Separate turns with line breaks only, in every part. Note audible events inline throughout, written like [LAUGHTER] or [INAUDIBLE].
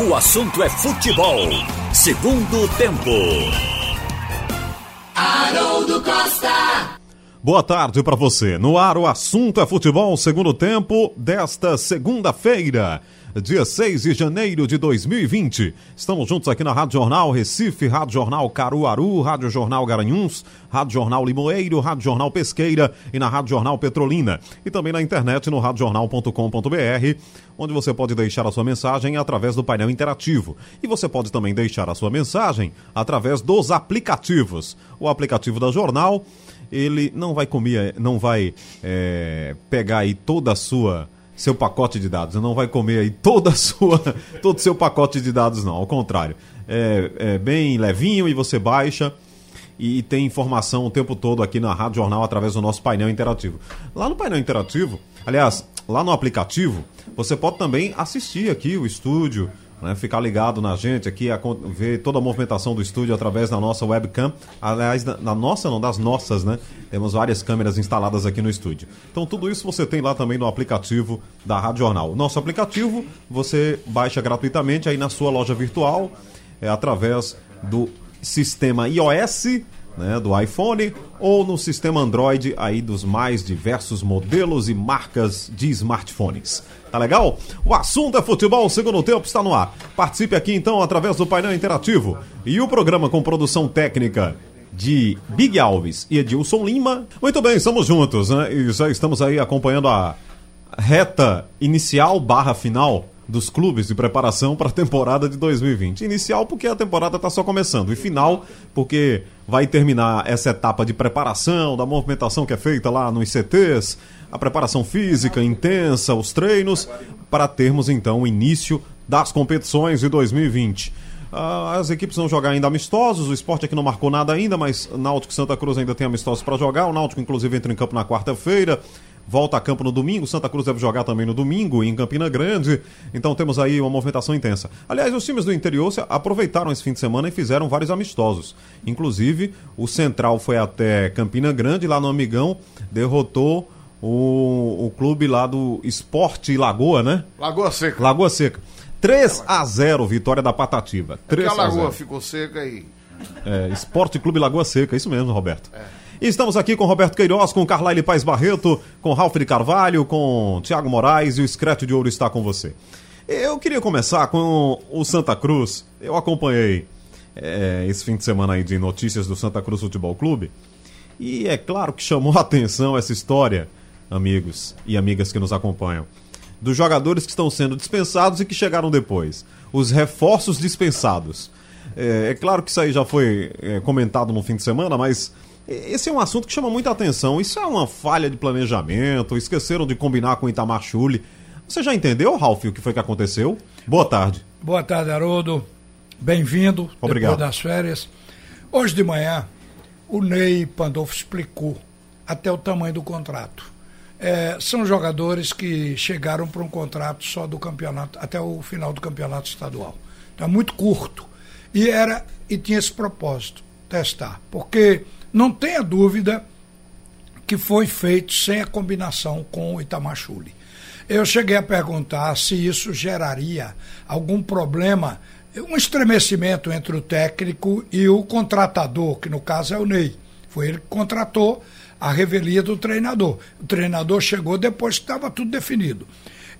O assunto é futebol. Segundo tempo.
Haroldo Costa.
Boa tarde para você. No ar, o assunto é futebol, segundo tempo desta segunda-feira, dia 6 de janeiro de 2020. Estamos juntos aqui na Rádio Jornal Recife, Rádio Jornal Caruaru, Rádio Jornal Garanhuns, Rádio Jornal Limoeiro, Rádio Jornal Pesqueira e na Rádio Jornal Petrolina. E também na internet no radiojornal.com.br, onde você pode deixar a sua mensagem através do painel interativo. E você pode também deixar a sua mensagem através dos aplicativos. O aplicativo da Jornal ele não vai comer, não vai é, pegar aí toda a sua seu pacote de dados, não vai comer aí toda sua [LAUGHS] todo o seu pacote de dados não, ao contrário, é, é bem levinho e você baixa e tem informação o tempo todo aqui na Rádio Jornal através do nosso painel interativo. Lá no painel interativo, aliás, lá no aplicativo, você pode também assistir aqui o estúdio, né, ficar ligado na gente aqui, a, ver toda a movimentação do estúdio através da nossa webcam. Aliás, na, na, nossa, não, das nossas, né? Temos várias câmeras instaladas aqui no estúdio. Então, tudo isso você tem lá também no aplicativo da Rádio Jornal. Nosso aplicativo você baixa gratuitamente aí na sua loja virtual, é, através do sistema iOS né, do iPhone ou no sistema Android aí dos mais diversos modelos e marcas de smartphones. Tá legal? O assunto é futebol, segundo tempo está no ar. Participe aqui então através do painel interativo e o programa com produção técnica de Big Alves e Edilson Lima. Muito bem, estamos juntos, né? E já estamos aí acompanhando a reta inicial barra final dos clubes de preparação para a temporada de 2020. Inicial porque a temporada está só começando e final porque vai terminar essa etapa de preparação, da movimentação que é feita lá nos CTs, a preparação física intensa, os treinos, para termos então o início das competições de 2020. Ah, as equipes vão jogar ainda amistosos, o esporte aqui não marcou nada ainda, mas Náutico e Santa Cruz ainda tem amistosos para jogar. O Náutico, inclusive, entra em campo na quarta-feira volta a campo no domingo. Santa Cruz deve jogar também no domingo, em Campina Grande. Então temos aí uma movimentação intensa. Aliás, os times do interior aproveitaram esse fim de semana e fizeram vários amistosos. Inclusive, o Central foi até Campina Grande, lá no Amigão, derrotou o, o clube lá do Esporte Lagoa, né?
Lagoa Seca.
Lagoa Seca. 3 a 0 vitória da Patativa. 3
é a Lagoa ficou seca e.
É, Esporte Clube Lagoa Seca, isso mesmo, Roberto. É. Estamos aqui com Roberto Queiroz, com Carlaile Paz Barreto, com Ralf de Carvalho, com Tiago Moraes e o Escrete de Ouro está com você. Eu queria começar com o Santa Cruz. Eu acompanhei é, esse fim de semana aí de notícias do Santa Cruz Futebol Clube. E é claro que chamou a atenção essa história, amigos e amigas que nos acompanham, dos jogadores que estão sendo dispensados e que chegaram depois. Os reforços dispensados. É, é claro que isso aí já foi é, comentado no fim de semana, mas esse é um assunto que chama muita atenção. Isso é uma falha de planejamento, esqueceram de combinar com o Itamar Chuli. Você já entendeu, Ralf, o que foi que aconteceu? Boa tarde.
Boa tarde, Haroldo. Bem-vindo.
Obrigado.
Depois das férias. Hoje de manhã, o Ney Pandolfo explicou até o tamanho do contrato. É, são jogadores que chegaram para um contrato só do campeonato, até o final do campeonato estadual. Então é muito curto. E era e tinha esse propósito, testar. Porque não tenha dúvida que foi feito sem a combinação com o Itamachule. Eu cheguei a perguntar se isso geraria algum problema, um estremecimento entre o técnico e o contratador, que no caso é o Ney. Foi ele que contratou a revelia do treinador. O treinador chegou depois que estava tudo definido.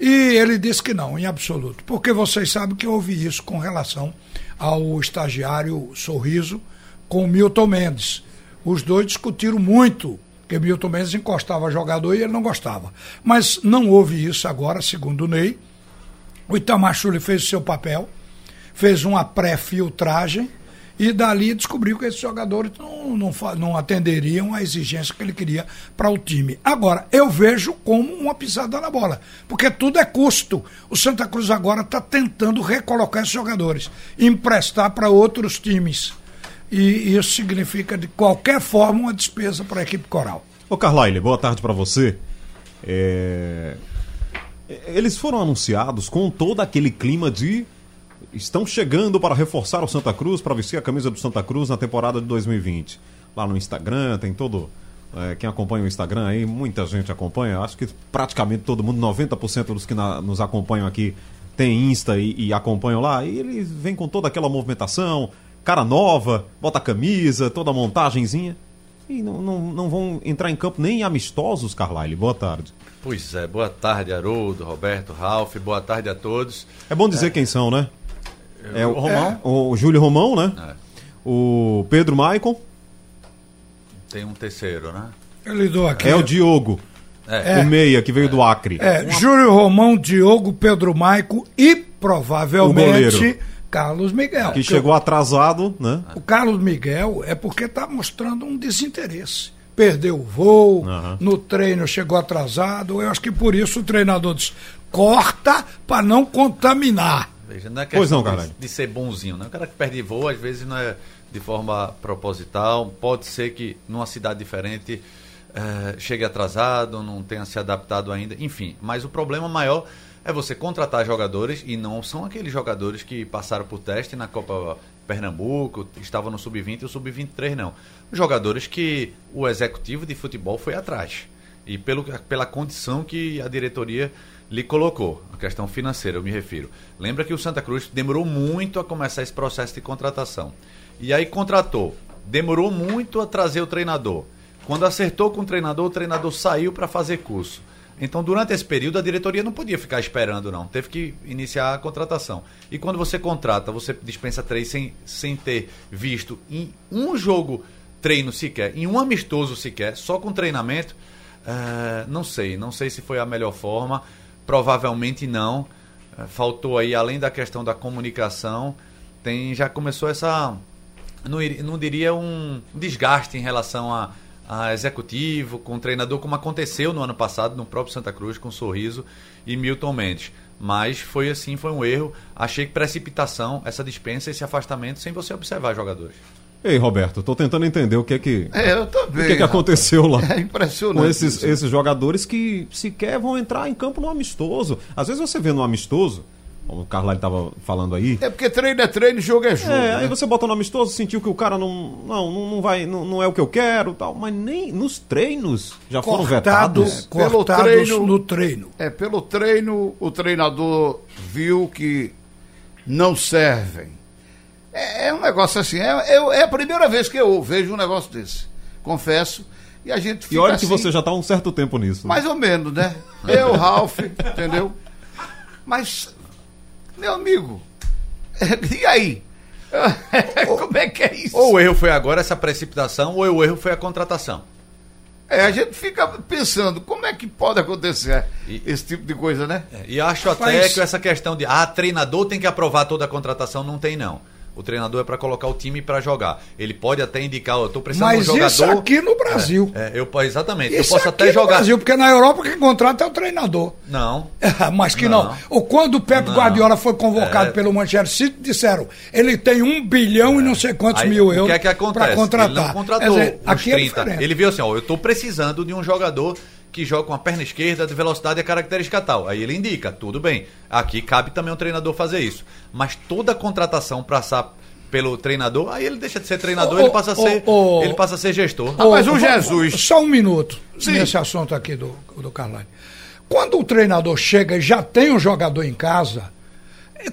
E ele disse que não, em absoluto. Porque vocês sabem que eu ouvi isso com relação ao estagiário Sorriso com Milton Mendes os dois discutiram muito, que Milton Mendes encostava jogador e ele não gostava. Mas não houve isso agora, segundo o Ney. O Itamar Chuli fez o seu papel, fez uma pré-filtragem e dali descobriu que esses jogadores não, não, não atenderiam à exigência que ele queria para o time. Agora, eu vejo como uma pisada na bola, porque tudo é custo. O Santa Cruz agora está tentando recolocar esses jogadores, emprestar para outros times e isso significa, de qualquer forma, uma despesa para a equipe coral.
Ô Carlyle, boa tarde para você. É... Eles foram anunciados com todo aquele clima de estão chegando para reforçar o Santa Cruz, para vestir a camisa do Santa Cruz na temporada de 2020. Lá no Instagram, tem todo. É, quem acompanha o Instagram aí, muita gente acompanha. Acho que praticamente todo mundo, 90% dos que na, nos acompanham aqui têm Insta e, e acompanham lá, e ele vem com toda aquela movimentação, cara nova, bota a camisa, toda a montagenzinha. E não, não, não vão entrar em campo nem amistosos, Carlyle. Boa tarde.
Pois é, boa tarde, Haroldo, Roberto, Ralf, boa tarde a todos.
É bom dizer quem são, né? É o,
Romão.
o Júlio Romão, né?
É.
O Pedro Maicon.
Tem um terceiro, né?
Ele dou aqui.
É o Diogo.
É.
O Meia, que veio do Acre.
É, Júlio Romão, Diogo, Pedro Maico e
O
provavelmente
goleiro.
Carlos Miguel.
Que chegou atrasado, né?
O Carlos Miguel é porque está mostrando um desinteresse. Perdeu o voo,
Aham.
no treino chegou atrasado. Eu acho que por isso o treinador diz: corta para não contaminar.
Veja, não é
Pois não,
questão
caralho.
de, de ser bonzinho, né? O cara que perde voo, às vezes não é de forma proposital. Pode ser que numa cidade diferente eh, chegue atrasado, não tenha se adaptado ainda, enfim. Mas o problema maior é você contratar jogadores e não são aqueles jogadores que passaram por teste na Copa Pernambuco, estavam no Sub-20 e o Sub-23 não. Jogadores que o executivo de futebol foi atrás. E pelo, pela condição que a diretoria lhe colocou, a questão financeira, eu me refiro. Lembra que o Santa Cruz demorou muito a começar esse processo de contratação. E aí contratou, demorou muito a trazer o treinador. Quando acertou com o treinador, o treinador saiu para fazer curso. Então, durante esse período, a diretoria não podia ficar esperando, não. Teve que iniciar a contratação. E quando você contrata, você dispensa três sem, sem ter visto em um jogo treino sequer, em um amistoso sequer, só com treinamento, eh, não sei. Não sei se foi a melhor forma. Provavelmente não. Eh, faltou aí, além da questão da comunicação, tem já começou essa não, não diria um desgaste em relação a, a executivo, com o treinador, como aconteceu no ano passado no próprio Santa Cruz com Sorriso e Milton Mendes. Mas foi assim, foi um erro. Achei que precipitação, essa dispensa, esse afastamento, sem você observar jogadores.
Ei, Roberto, tô tentando entender o que é que,
É, eu
o
também.
que, é que aconteceu lá. [LAUGHS]
É impressionante.
Com esses,
isso.
esses jogadores que sequer vão entrar em campo no amistoso. Às vezes você vê no amistoso, o Carlyle estava falando aí.
É porque treino é treino, jogo é jogo.
É,
né?
aí você bota no amistoso, sentiu que o cara não, não, não, vai, não, não é o que eu quero, tal, mas nem nos treinos já foram vetados.
Pelo
cortados
treino-
no treino.
É, pelo treino, o treinador viu que não servem. É, é um negócio assim, é, é, é a primeira vez que eu vejo um negócio desse. Confesso. E a gente fica
E olha que
assim,
você já está há um certo tempo nisso. né?
Mais ou menos, né? Eu, Ralph, entendeu? Mas, meu amigo, [LAUGHS] e aí? [LAUGHS] Como é que é isso?
Ou o erro foi agora essa precipitação, ou o erro foi a contratação.
É, a gente fica pensando, como é que pode acontecer
E-
esse tipo de coisa, né?
É, E acho até
Mas-
que essa questão de ah, treinador tem que aprovar toda a contratação, não tem não. O treinador é para colocar o time para jogar. Ele pode até indicar, eu tô precisando
Mas
de um jogador.
isso aqui no Brasil.
É, eu, exatamente.
Isso
eu posso
aqui
até
no
jogar.
Brasil, porque na Europa quem contrata é o treinador.
Não. [LAUGHS]
Mas que não.
Não.
Ou quando o Pepe
Não.
Guardiola foi convocado
É.
pelo Manchester City, disseram ele tem um bilhão e não sei quantos
Aí,
mil
o
euros
que é que acontece?
para contratar.
Ele não contratou
dizer, aqui é
30.
diferente.
ele viu assim, ó, eu tô precisando de um jogador que joga com a perna esquerda de velocidade e característica tal. Aí ele indica, tudo bem. Aqui cabe também um treinador fazer isso. Mas toda contratação passar pelo treinador, aí ele deixa de ser treinador,
Ô,
ele passa a ser,
ô, ô.
ele passa a ser gestor.
Ah, mas o Jesus-
Só um minuto
Sim.
nesse assunto aqui do, do Carlyle. Quando o treinador chega e já tem um jogador em casa,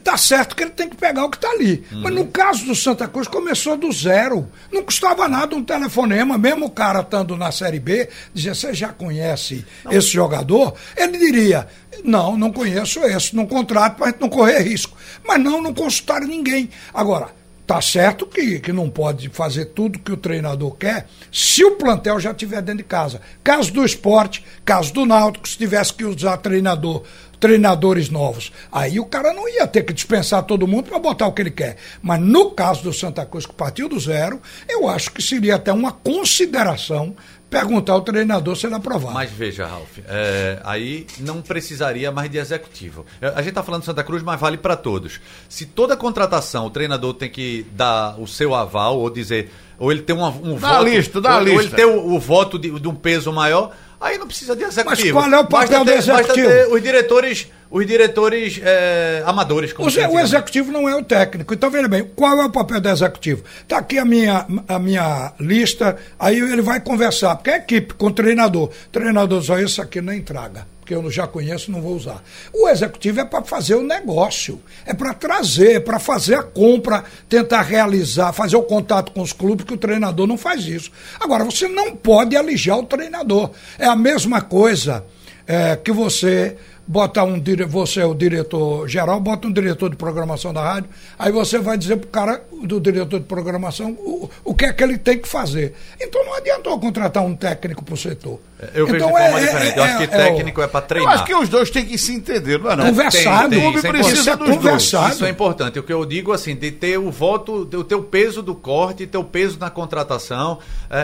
tá certo que ele tem que pegar o que tá ali. Mas
Uhum.
no caso do Santa Cruz, começou do zero. Não custava nada um telefonema, mesmo o cara estando na Série B, dizia, você já conhece esse jogador? Ele diria, não, não conheço esse, não contrato para não correr risco. Mas não, não consultaram ninguém. Agora, Tá certo que, que não pode fazer tudo que o treinador quer se o plantel já estiver dentro de casa. Caso do esporte, caso do Náutico, se tivesse que usar treinador, treinadores novos. Aí o cara não ia ter que dispensar todo mundo para botar o que ele quer. Mas no caso do Santa Cruz, que partiu do zero, eu acho que seria até uma consideração perguntar ao treinador se ele aprovar.
Mas veja, Ralf, é, aí não precisaria mais de executivo. É, A gente está falando de Santa Cruz, mas vale para todos. Se toda contratação o treinador tem que dar o seu aval ou dizer, ou ele tem uma, um
Dá a
voto,
lista, dá a
ou, ou ele
lista.
tem o, o voto de, de um peso maior, aí não precisa de executivo.
qual é o papel
Basta
do executivo?
ter os diretores, os diretores é, amadores. Como
O, o executivo não é o técnico. Então, veja bem, qual é o papel do executivo? Está aqui a minha, a minha lista, aí ele vai conversar, porque é equipe com o treinador. O treinador diz, "Ó, isso aqui nem traga, porque eu já conheço, não vou usar. O executivo é para fazer o negócio, é para trazer, é para fazer a compra, tentar realizar, fazer o contato com os clubes, que o treinador não faz isso. Agora, você não pode alijar o treinador. É a mesma coisa é, que você bota um dire... você é o diretor geral, bota um diretor de programação da rádio, aí você vai dizer pro cara do diretor de programação o, o que é que ele tem que fazer. Então não adiantou contratar um técnico pro setor.
Eu vejo
então,
de forma diferente. Eu acho que técnico é, para
Eu
treinar.
acho que os dois têm que se entender, não é não?
Conversado.
Tem, tem,
O clube
é
precisa
Isso é
dos dois.
conversado.
Isso é importante. O que eu digo assim, de ter o voto, de ter o peso do corte, ter o peso na contratação,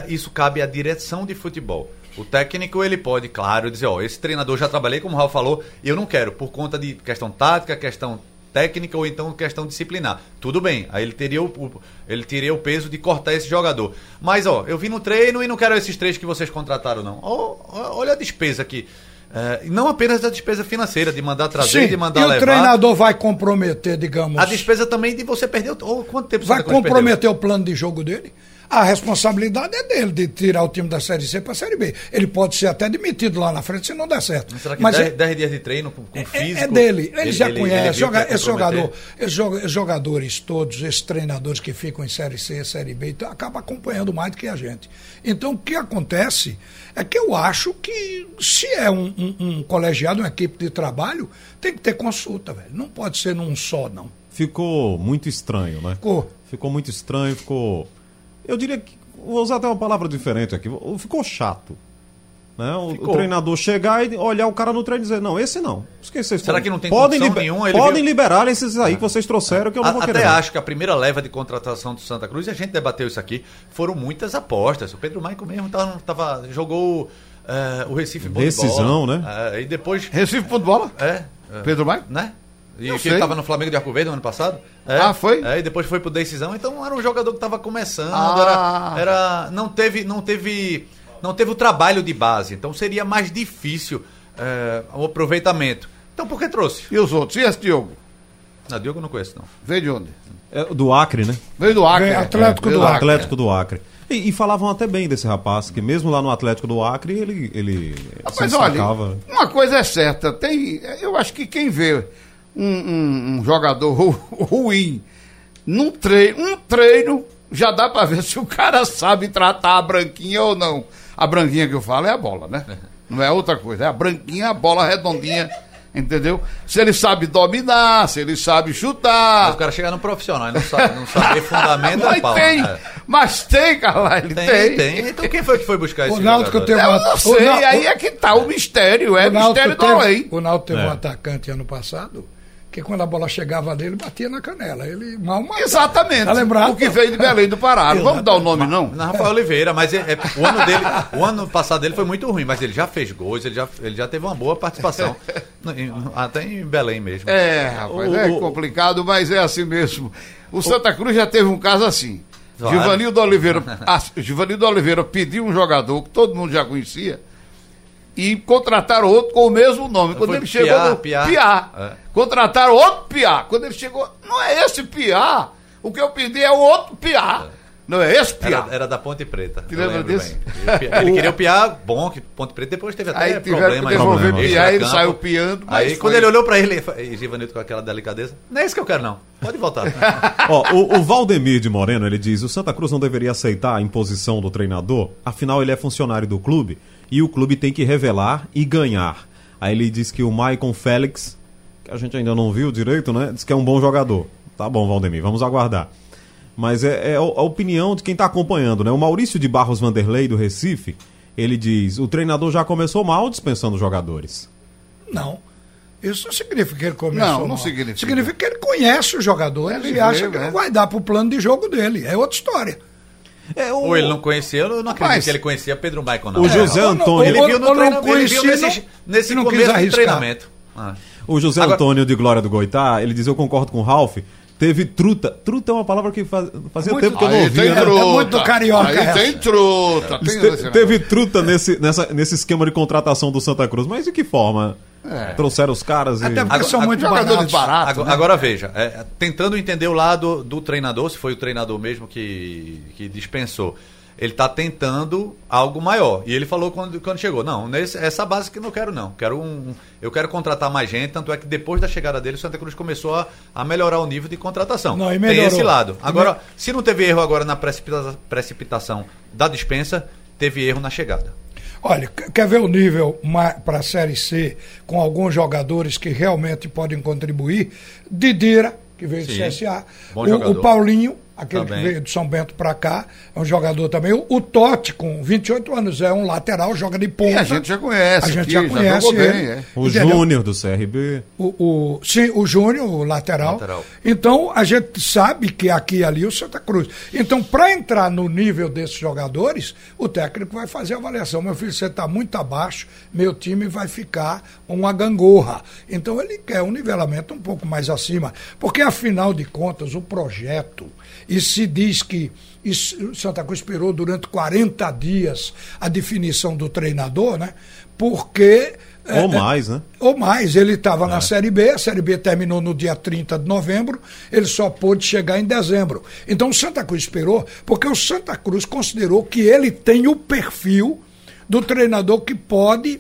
isso cabe à direção de futebol. O técnico ele pode, claro, dizer, ó, esse treinador já trabalhei, como o Raul falou, e eu não quero, por conta de questão tática, questão técnica ou então questão disciplinar. Tudo bem, aí ele teria o, o- ele teria o peso de cortar esse jogador. Mas, ó, eu vim no treino e não quero esses três que vocês contrataram, não. Ó, olha a despesa aqui. Eh, não apenas a despesa financeira, de mandar trazer,
Sim,
de
e
mandar
o
levar.
treinador vai comprometer, digamos,
A despesa também de você perder. o- Oh, quanto tempo o
vai comprometer o plano de jogo dele. A responsabilidade é dele de tirar o time da Série C para a Série B. Ele pode ser até demitido lá na frente se não der certo.
perdeu? Será que
Mas
10,
é-
10 dias de treino com, com
É-
físico?
É dele, ele, já conhece.
viu
joga-
que ia
esse
comprometer?
jogador, esses esses jogadores todos, esses treinadores que ficam em Série C, Série B, então, acabam acompanhando mais do que a gente. Então, o que acontece é que eu acho que se é um, um- um colegiado, uma equipe de trabalho, tem que ter consulta, velho. Não pode ser num só, não.
Ficou muito estranho, né?
Ficou.
Ficou muito estranho, ficou. Eu diria que. Vou usar até uma palavra diferente aqui. Ficou chato. Né? O, o
Ficou.
treinador chegar e olhar o cara no treino e dizer: Não, esse não. Vocês
Será que não tem
podem
nenhuma? Ele
Podem
viu-
liberar esses aí que vocês trouxeram que eu não
A-
vou
Até
querer. não.
acho que a primeira leva de contratação do Santa Cruz, e a gente debateu isso aqui, foram muitas apostas. O Pedro Maico mesmo tava, tava- jogou eh, o Recife
Decisão,
Bola.
né?
Eh, e depois.
Recife ponto de bola?
É. é,
Pedro Maio?
Né? E
Eu
que
sei.
ele tava no Flamengo de Arco Verde no ano passado. É,
Ah, foi?
É, e depois foi pro decisão. Então era um jogador que tava começando.
Ah.
Era, era- não teve, não teve, não teve o trabalho de base. Então seria mais difícil é, o aproveitamento. Então por que trouxe?
E os outros? E esse Diogo?
Não, Diogo eu não conheço não.
Veio de onde?
É, do Acre, né?
Veio do Acre.
Veio Atlético do Acre.
Atlético do Acre. E, e falavam até bem desse rapaz, que mesmo lá no Atlético do Acre, ele, ele se
Mas olha,
destacava.
uma coisa é certa, tem, eu acho que quem vê um, um- um jogador ru- ruim num treino, um treino, já dá pra ver se o cara sabe tratar a branquinha ou não. A branquinha que eu falo é a bola, né? Não é outra coisa, é a branquinha, a bola redondinha, entendeu? Se ele sabe dominar, se ele sabe
Mas
chutar.
o cara chegar no profissional e não sabe, não saber fundamento é [LAUGHS]
Mas
pau.
tem,
É.
mas tem, Carlyle,
Tem,
tem.
tem, Então quem foi que foi buscar esse
O Náutico
jogador?
tem
Eu
uma-
não
o
sei, aí é que tá o mistério, é
o
mistério do
teve,
além.
o Náutico teve
É.
um atacante ano passado que quando a bola chegava nele, batia na canela. Ele mal matava.
Exatamente.
Tá lembrado?
O que veio de Belém do Pará. Não vamos dar o nome, não?
Não, Rafael Oliveira, mas é- é- o, ano dele, o ano passado dele foi muito ruim, mas ele já fez gols, ele já, ele já teve uma boa participação. [LAUGHS] Até em Belém mesmo.
É, rapaz,
O-
é
o-
complicado, mas é assim mesmo. O Santa Cruz já teve um caso assim.
Claro.
Givanildo Oliveira, Givanildo Oliveira pediu um jogador que todo mundo já conhecia e contrataram outro com o mesmo nome. Quando
Foi
ele chegou
Piá,
no
Piá.
Piá,
É.
contrataram outro Piá. Quando ele chegou, não é esse Piá. O que eu pedi é o outro Piá. Não é esse Piá.
Era, era da Ponte Preta.
Te lembra disso?
bem. Ele, [LAUGHS] ele queria o Piá bom, que Ponte Preta depois teve até
Aí
problema.
que devolver
Problema.
Piá, ele saiu piando. mas
Aí
foi.
quando ele olhou pra ele, e Givanildo com aquela delicadeza, não é isso que eu quero não, pode voltar. [LAUGHS]
Ó, o, o Valdemir de Moreno, ele diz: o Santa Cruz não deveria aceitar a imposição do treinador, afinal ele é funcionário do clube e o clube tem que revelar e ganhar. Aí ele diz que o Maicon Félix, que a gente ainda não viu direito, né? Diz que é um bom jogador. Tá bom, Valdemir, vamos aguardar. Mas é, é a opinião de quem está acompanhando, né? O Maurício de Barros Vanderlei, do Recife, ele diz: o treinador já começou mal dispensando jogadores.
Não. Isso não significa que ele começou
Não, não
mal.
significa.
Significa que ele conhece os jogadores
Ele
e acha que
né?
não vai dar pro plano de jogo dele. É outra história.
É, o,
Ou ele não conhecia, eu não acredito
Mas-
que ele conhecia Pedro Maicon não.
O José
ou não-
Antônio.
Ele viu no
ou não
treinamento, ele viu
conhecia,
nesse,
não-
nesse
não quis
começo do
arriscar.
treinamento. Ah.
O José
Agora-
Antônio de Glória do Goitá, ele diz: Eu concordo com o Ralph. Teve truta. Truta é uma palavra que faz- fazia
Muito-
tempo que eu não ouvia.
tem
né?
truta.
É muito carioca
Aí
essa.
tem truta. Tem
Te- teve truta nesse, nessa, nesse esquema de contratação do Santa Cruz, mas de que forma? É. Trouxeram os caras e.
Até porque
Agora-
são muito
Jogadores
baratos.
baratos.
Agora,
né?
agora veja, é, tentando entender o lado do treinador, se foi o treinador mesmo que, que dispensou. Ele está tentando algo maior. E ele falou quando, quando chegou: não, nesse, essa base que eu não quero, não. Quero um, eu quero contratar mais gente. Tanto é que depois da chegada dele, o Santa Cruz começou a, a melhorar o nível de contratação.
Não, e
Tem esse lado. Agora, se não teve erro agora na precipita- precipitação da dispensa, teve erro na chegada.
Olha, quer ver o nível para a Série C com alguns jogadores que realmente podem contribuir? Didira, que veio do CSA. O, o Paulinho, aquele
Também.
que veio de São Bento para cá, é um jogador também. O, o Totti, com 28 anos, é um lateral, joga de ponta.
E a gente já conhece.
A gente
aqui,
já conhece
jogou
ele.
bem, é.
O
Entendeu?
Júnior do CRB.
O, o- sim, o Júnior, o lateral.
Lateral.
Então, a gente sabe que aqui e ali o Santa Cruz. Então, para entrar no nível desses jogadores, o técnico vai fazer a avaliação. Meu filho, você está muito abaixo, meu time vai ficar uma gangorra. Então, ele quer um nivelamento um pouco mais acima. Porque, afinal de contas, o projeto, e se diz que isso- Santa Cruz esperou durante 40 dias a definição do treinador, né? Porque.
Ou
é,
mais, né?
ou mais. Ele estava na Série B, a Série B terminou no dia 30 de novembro, ele só pôde chegar em dezembro. Então o Santa Cruz esperou, porque o Santa Cruz considerou que ele tem o perfil do treinador que pode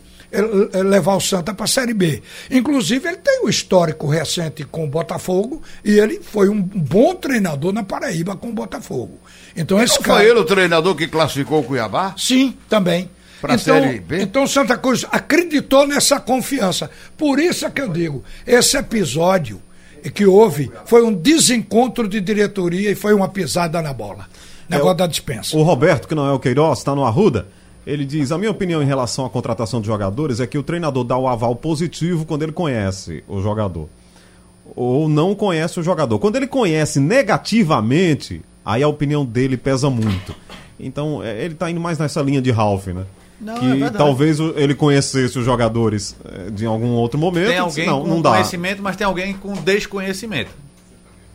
levar o Santa para a Série B. Inclusive, ele tem o histórico recente com o Botafogo e ele foi um bom treinador na Paraíba com o Botafogo. Então, esse
Não
cara.
foi ele o treinador que classificou o Cuiabá?
Sim, também.
Pra
então,
Série B?
então Santa Cruz acreditou nessa confiança. Por isso é que eu digo, esse episódio que houve foi um desencontro de diretoria e foi uma pisada na bola. Negócio da dispensa.
O Roberto, que não é o Queiroz, está no Arruda. Ele diz: A minha opinião em relação à contratação de jogadores é que o treinador dá o aval positivo quando ele conhece o jogador. Ou não conhece o jogador. Quando ele conhece negativamente, aí a opinião dele pesa muito. Então, é, ele está indo mais nessa linha de Ralph, né?
Não, é
que
verdade.
talvez ele conhecesse os jogadores é, de algum outro momento.
Tem alguém
não,
com
não dá.
conhecimento, mas tem alguém com desconhecimento.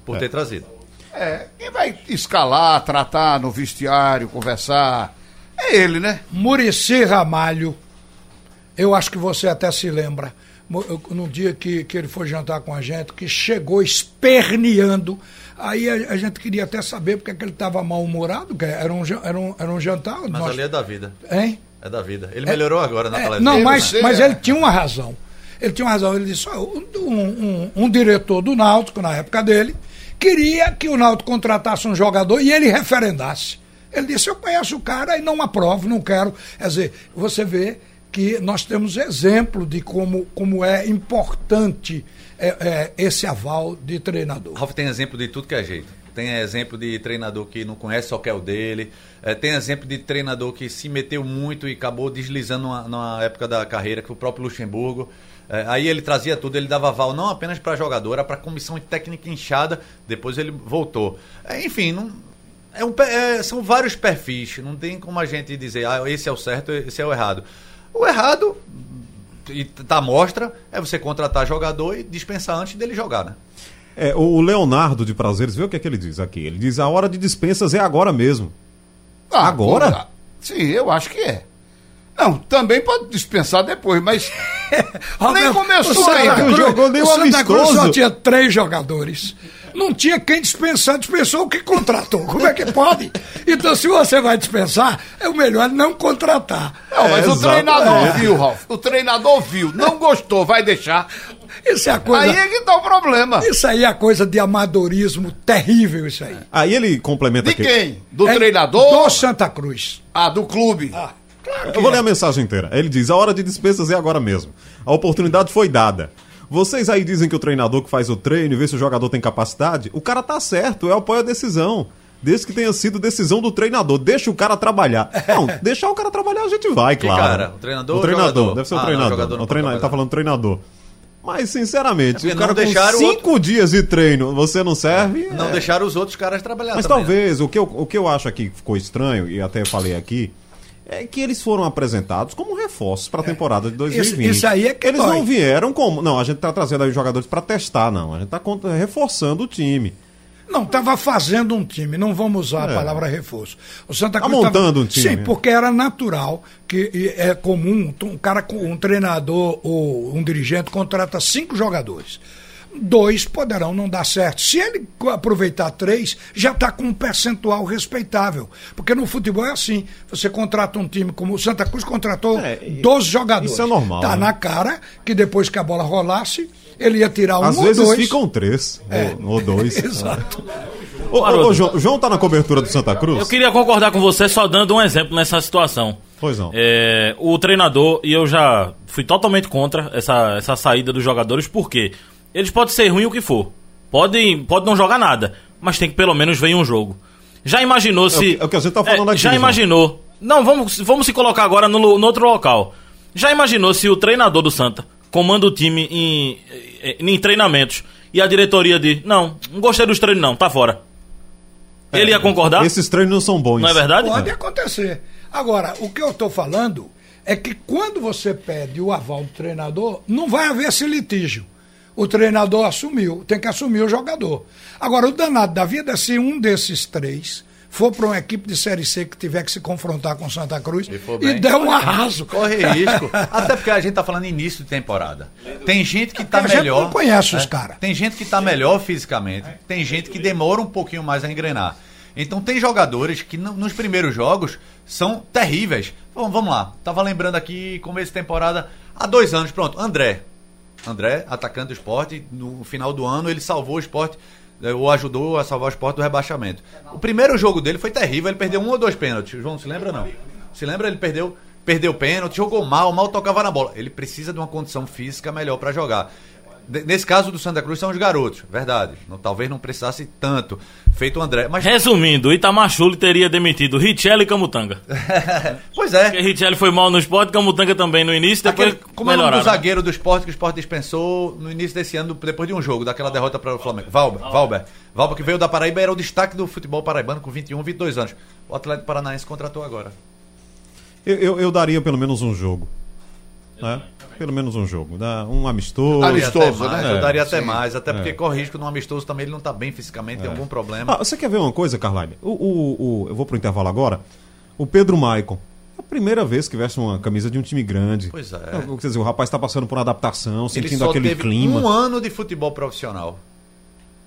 Por ter trazido.
É, quem vai escalar, tratar no vestiário, conversar, é ele, né?
Murici Ramalho, eu acho que você até se lembra, no dia que, que ele foi jantar com a gente, que chegou esperneando. Aí a, a gente queria até saber porque que ele estava mal-humorado, que era um, era, um, era um jantar.
Mas
nós-
ali é da vida.
Hein?
É da vida. Ele melhorou agora na
É,
palestra.
não, mas,
né?
mas
é.
ele tinha uma razão. Ele tinha uma razão. Ele disse: ó, um, um- um diretor do Náutico, na época dele, queria que o Náutico contratasse um jogador e ele referendasse. Ele disse: Eu conheço o cara e não aprovo, não quero. Quer dizer, você vê que nós temos exemplo de como, como é importante é, é, esse aval de treinador.
Ralf tem exemplo de tudo que é jeito. Tem exemplo de treinador que não conhece só quer o dele. É, tem exemplo de treinador que se meteu muito e acabou deslizando numa época da carreira, que foi o próprio Luxemburgo. É, aí ele trazia tudo, ele dava aval não apenas para jogador, era para comissão técnica inchada. Depois ele voltou. É, enfim, não, é um é, são vários perfis. Não tem como a gente dizer, ah, esse é o certo, esse é o errado. O errado, e tá à mostra, é você contratar jogador e dispensar antes dele jogar, né?
É, o Leonardo de Prazeres, vê o que é que ele diz aqui. Ele diz: a hora de dispensas é agora mesmo.
Ah,
Agora?
pô, Sim, eu acho que é. Não, também pode dispensar depois, mas [LAUGHS] nem começou
O Santa
ainda.
Não
Cruz-
jogou nem
o Santa Cruz só
amistoso.
tinha três jogadores. Não tinha quem dispensar, dispensou o que contratou. Como é que pode? Então, se você vai dispensar, é o melhor não contratar.
Não, mas
É,
o treinador
exatamente.
viu, Ralf. O treinador viu, não gostou, vai deixar.
Isso é a coisa.
Aí é que tá o problema.
Isso aí é coisa de amadorismo terrível, isso aí.
Aí ele complementa
De
aqui.
quem? Do
É
treinador?
Do Santa Cruz.
Ah, do clube.
Ah, claro que
Eu vou
é.
ler a mensagem inteira. Ele diz: a hora de dispensas é agora mesmo. A oportunidade foi dada. Vocês aí dizem que o treinador que faz o treino e vê se o jogador tem capacidade, o cara tá certo, eu apoio a decisão. Desde que tenha sido decisão do treinador. Deixa o cara trabalhar. [LAUGHS] Não, deixar o cara trabalhar a gente vai,
Que
claro.
cara? O treinador
O treinador,
jogador?
deve ser o
Ah, não,
treinador.
jogador não
o
pode
treina... Ele tá falando treinador. Mas, sinceramente,
É
o cara com
o
cinco dias de treino, você não serve?
Não
é.
deixaram os outros caras trabalhar
Mas
também, né?
talvez, o, que eu, o que eu acho aqui que ficou estranho, e até falei aqui, é que eles foram apresentados como reforços para a temporada de 2020.
Isso- isso aí é que
Eles
dói.
não vieram como. Não, a gente tá trazendo aí jogadores para testar, não. A gente tá contra- reforçando o time.
Não, estava fazendo um time, não vamos usar a palavra reforço. O Santa
Tá
Cruz tava-
montando um time,
Sim, porque era natural que é comum, um cara, um treinador ou um dirigente contrata cinco jogadores. Dois poderão não dar certo. Se ele aproveitar três, já está com um percentual respeitável. Porque no futebol é assim. Você contrata um time como o Santa Cruz contratou
É, e-
12 jogadores.
isso é normal,
Tá
né?
na cara que depois que a bola rolasse, ele ia tirar um
Às
ou
vezes
dois.
ficam três ou, ou dois. [LAUGHS]
Exato.
Ô, ô, ô, João, o João tá na cobertura do Santa Cruz?
Eu queria concordar com você só dando um exemplo nessa situação.
Pois não.
É, o treinador, e eu já fui totalmente contra essa, essa saída dos jogadores, porque eles podem ser ruim o que for. Podem pode não jogar nada, mas tem que pelo menos ver em um jogo. Já imaginou se.
que- é o que gente tá falando aqui,
Já
João.
imaginou. Não, vamos, vamos se colocar agora no, no outro local. Já imaginou se o treinador do Santa comanda o time em, em, em treinamentos e a diretoria diz: Não, não gostei dos treinos, não, tá fora. Ele ia concordar?
Esses treinos não são bons.
Não é verdade?
Pode acontecer. Agora, o que eu estou falando é que quando você pede o aval do treinador, não vai haver esse litígio. O treinador assumiu, tem que assumir o jogador. Agora, o danado da vida é se um desses três for para uma equipe de Série C que tiver que se confrontar com Santa Cruz
E
e
bem.
der um arraso.
Corre [LAUGHS] risco. Até porque a gente tá falando início de temporada. Tem gente que tá
A gente
melhor.
não conhece os
né?
caras.
Tem gente que tá melhor fisicamente. Tem gente que demora um pouquinho mais a engrenar. Então tem jogadores que no- nos primeiros jogos são terríveis. Vamos, vamos lá. Tava lembrando aqui, começo de temporada, há dois anos, pronto. André. André, atacante do esporte, no final do ano ele salvou o esporte, eh, ou ajudou a salvar o esporte do rebaixamento. O primeiro jogo dele foi terrível, ele perdeu um ou dois pênaltis. João, se lembra não? Se lembra? Ele perdeu, perdeu pênalti, jogou mal, mal tocava na bola. Ele precisa de uma condição física melhor para jogar. Nesse caso do Santa Cruz são os garotos, verdade. Não- talvez não precisasse tanto, feito o André. Mas,
Resumindo, Itamar Chuli teria demitido Richelli e Camutanga. [LAUGHS]
pois é,
Porque Richelli foi mal no esporte, Camutanga também no início, depois
Aquele, como é o nome do
melhoraram.
zagueiro do esporte que o esporte dispensou no início desse ano, depois de um jogo, daquela derrota para o Flamengo? Valber, Valber. Valber que veio da Paraíba era o destaque do futebol paraibano com 21, 22 anos. O Atlético Paranaense contratou agora.
Eu, eu, eu daria pelo menos um jogo. Né? Pelo menos um jogo. Dá Um amistoso.
Daria
Amistoso,
até mais,
né?
Eu daria até
Sim.
mais, até porque corre risco num amistoso também, ele não tá bem fisicamente, tem algum problema.
Ah, você quer ver uma coisa, Carline? O, o, o- eu vou pro intervalo agora. O Pedro Maicon. É a primeira vez que veste uma camisa de um time grande.
Pois é.
Quer dizer, o rapaz está passando por adaptação,
ele
sentindo
só
aquele
teve
clima.
um ano de futebol profissional.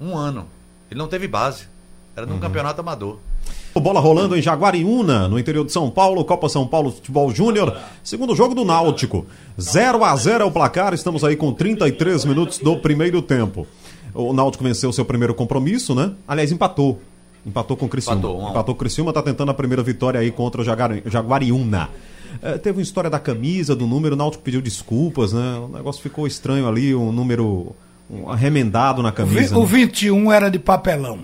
Um ano. Ele não teve base. Era
Uhum.
num campeonato amador.
O Bola rolando em Jaguariúna, no interior de São Paulo, Copa São Paulo Futebol Júnior. Segundo jogo do Náutico. 0 a 0 é o placar, estamos aí com 33 minutos do primeiro tempo. O Náutico venceu seu primeiro compromisso, né? Aliás, empatou. Empatou com o Criciúma.
Empatou, um.
Empatou com o Criciúma, tá tentando a primeira vitória aí contra o Jaguari- Jaguariúna. É, teve uma história da camisa, do número, o Náutico pediu desculpas, né? O negócio ficou estranho ali, um número um arremendado na
O vi-
camisa.
O
né?
21 era de papelão.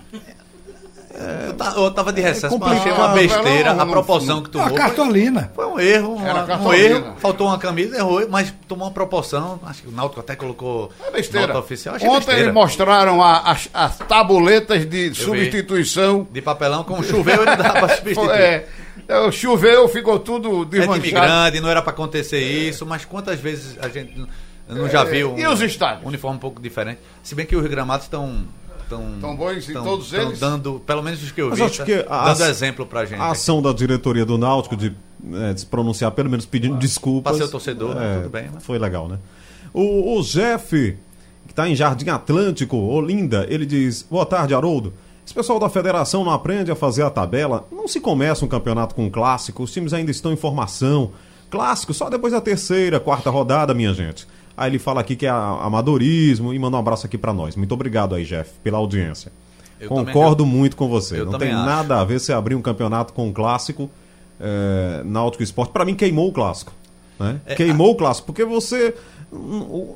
Eu, ta- eu tava de recesso, mas achei uma besteira
Não,
a
não,
proporção que
Uma
tomou.
cartolina.
Foi um erro, uma- um erro. Faltou uma camisa, errou, mas tomou uma proporção. Acho que o Náutico até colocou
É besteira.
nota oficial. Achei
Ontem
besteira.
eles mostraram a- as, as tabuletas de substituição.
De papelão com choveu e não dá pra [LAUGHS] substituir.
É, é, choveu, ficou tudo
É time
desmanchado.
grande, não era pra acontecer isso, mas quantas vezes a gente não já
É,
viu um,
e os estádios?
um uniforme um pouco diferente? Se bem que os gramados estão. Tão,
Tão bons em
tão-
todos
tão
eles?
dando, pelo menos os que eu
Mas
vi,
acho
tá
que a-
dando exemplo pra gente.
A ação da diretoria do Náutico de, é, de se pronunciar, pelo menos pedindo desculpas.
Pra ser o torcedor, né? Tudo bem, né?
Foi legal, né? O, o Jeff, que está em Jardim Atlântico, Olinda, ele diz: Boa tarde, Haroldo. Esse pessoal da federação não aprende a fazer a tabela. Não se começa um campeonato com um clássico. Os times ainda estão em formação. Clássico só depois da terceira, quarta rodada, minha gente. Aí ele fala aqui que é a- amadorismo e manda um abraço aqui para nós. Muito obrigado aí, Jeff, pela audiência.
Eu
Concordo
também-
muito com você.
eu
não
também
tem
acho.
nada a ver se abrir um campeonato com um clássico, é, Náutico Esporte. Para mim, queimou o clássico. Né?
É,
queimou o clássico, porque você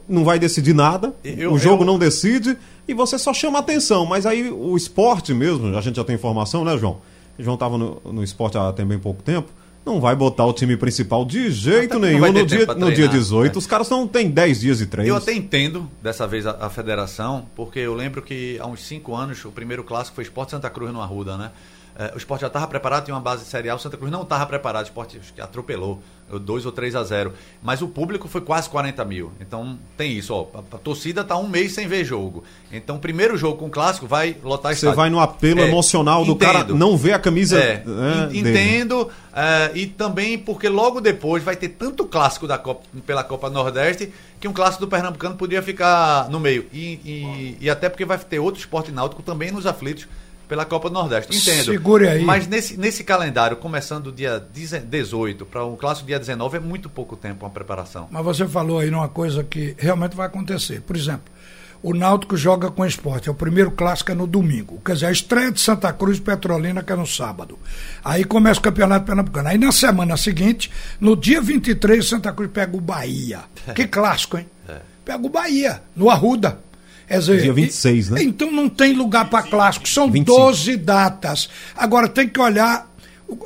não vai decidir nada,
Eu-
o jogo
eu-
não decide e você só chama atenção. Mas aí o esporte mesmo, a gente já tem informação, né, João? O João estava no, no esporte há tem bem pouco tempo. Não vai botar o time principal de jeito
Até
nenhum no dia, no dia
treinar,
18.
né?
Os caras não têm 10 dias de treino.
Eu até entendo dessa vez a, a federação, porque eu lembro que há uns cinco anos o primeiro clássico foi Esporte Santa Cruz no Arruda, né? É, o esporte já estava preparado, tinha uma base serial. O Santa Cruz não estava preparado. O esporte atropelou 2 ou 3 a 0. Mas o público foi quase 40 mil. Então tem isso, ó. A, a torcida tá um mês sem ver jogo. Então, o primeiro jogo com o clássico vai lotar
Você vai no apelo
É,
emocional do
entendo.
cara não ver a camisa.
É,
dele.
entendo. é, e também porque logo depois vai ter tanto clássico da Copa, pela Copa Nordeste que um clássico do Pernambucano podia ficar no meio. E, e- e até porque vai ter outro esporte náutico também nos aflitos pela Copa do Nordeste. Entendo.
Segure aí.
Mas nesse, nesse calendário, começando dia 18 para um clássico dia 19, é muito pouco tempo uma preparação.
Mas você falou aí numa coisa que realmente vai acontecer. Por exemplo, o Náutico joga com o esporte. É o primeiro clássico é no domingo. Quer dizer, a estreia de Santa Cruz e Petrolina que é no sábado. Aí começa o Campeonato Pernambucano. Aí na semana seguinte, no dia 23, Santa Cruz pega o Bahia. [LAUGHS] Que clássico, hein? Pega o Bahia, no Arruda. Quer dizer,
Dia 26,
e-
né?
Então não tem lugar para clássico. São
25.
12 datas. Agora tem que olhar.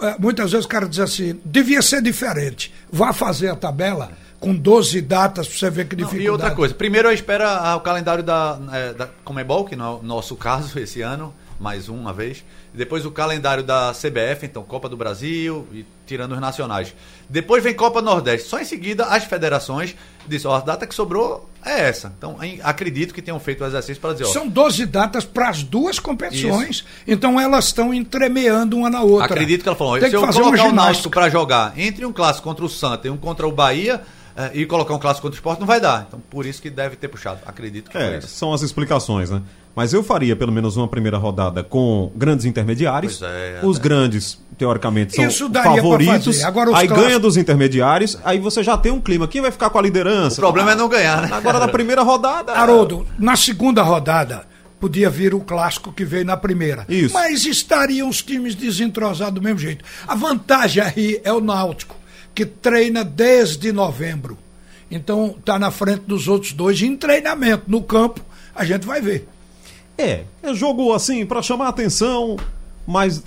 eh, Muitas vezes o cara diz assim: devia ser diferente. Vá fazer a tabela com 12 datas para você ver que
Não,
dificuldade.
e outra coisa, primeiro eu espero o calendário da, é, da Comebol, que não é o nosso caso esse ano, mais uma vez. Depois o calendário da CBF, então Copa do Brasil e tirando os nacionais. Depois vem Copa Nordeste. Só em seguida as federações dizem, ó, a data que sobrou é essa. Então acredito que tenham feito o exercício para dizer, ó,
São 12 datas para as duas competições. Então elas estão entremeando uma na outra.
Acredito que ela falou.
Tem
se
que
eu
fazer
colocar o Náutico para jogar entre um clássico contra o Santa e um contra o Bahia e colocar um clássico contra o Sport, não vai dar. Então por isso que deve ter puxado. Acredito que foi
É,
isso.
são as explicações, né? Mas eu faria pelo menos uma primeira rodada com grandes intermediários.
Pois é,
Os
é.
grandes, teoricamente, são
Isso daria pra
favoritos.
Agora, os
aí
clássicos-
ganha dos intermediários, aí você já tem um clima. Quem vai ficar com a liderança?
O problema é não ganhar, né?
Agora na primeira rodada.
Haroldo, na segunda rodada podia vir o clássico que veio na primeira.
Isso.
Mas estariam os times desentrosados do mesmo jeito. A vantagem aí é o Náutico, que treina desde novembro. Então está na frente dos outros dois em treinamento. No campo, a gente vai ver.
É, é jogo assim pra chamar atenção, mas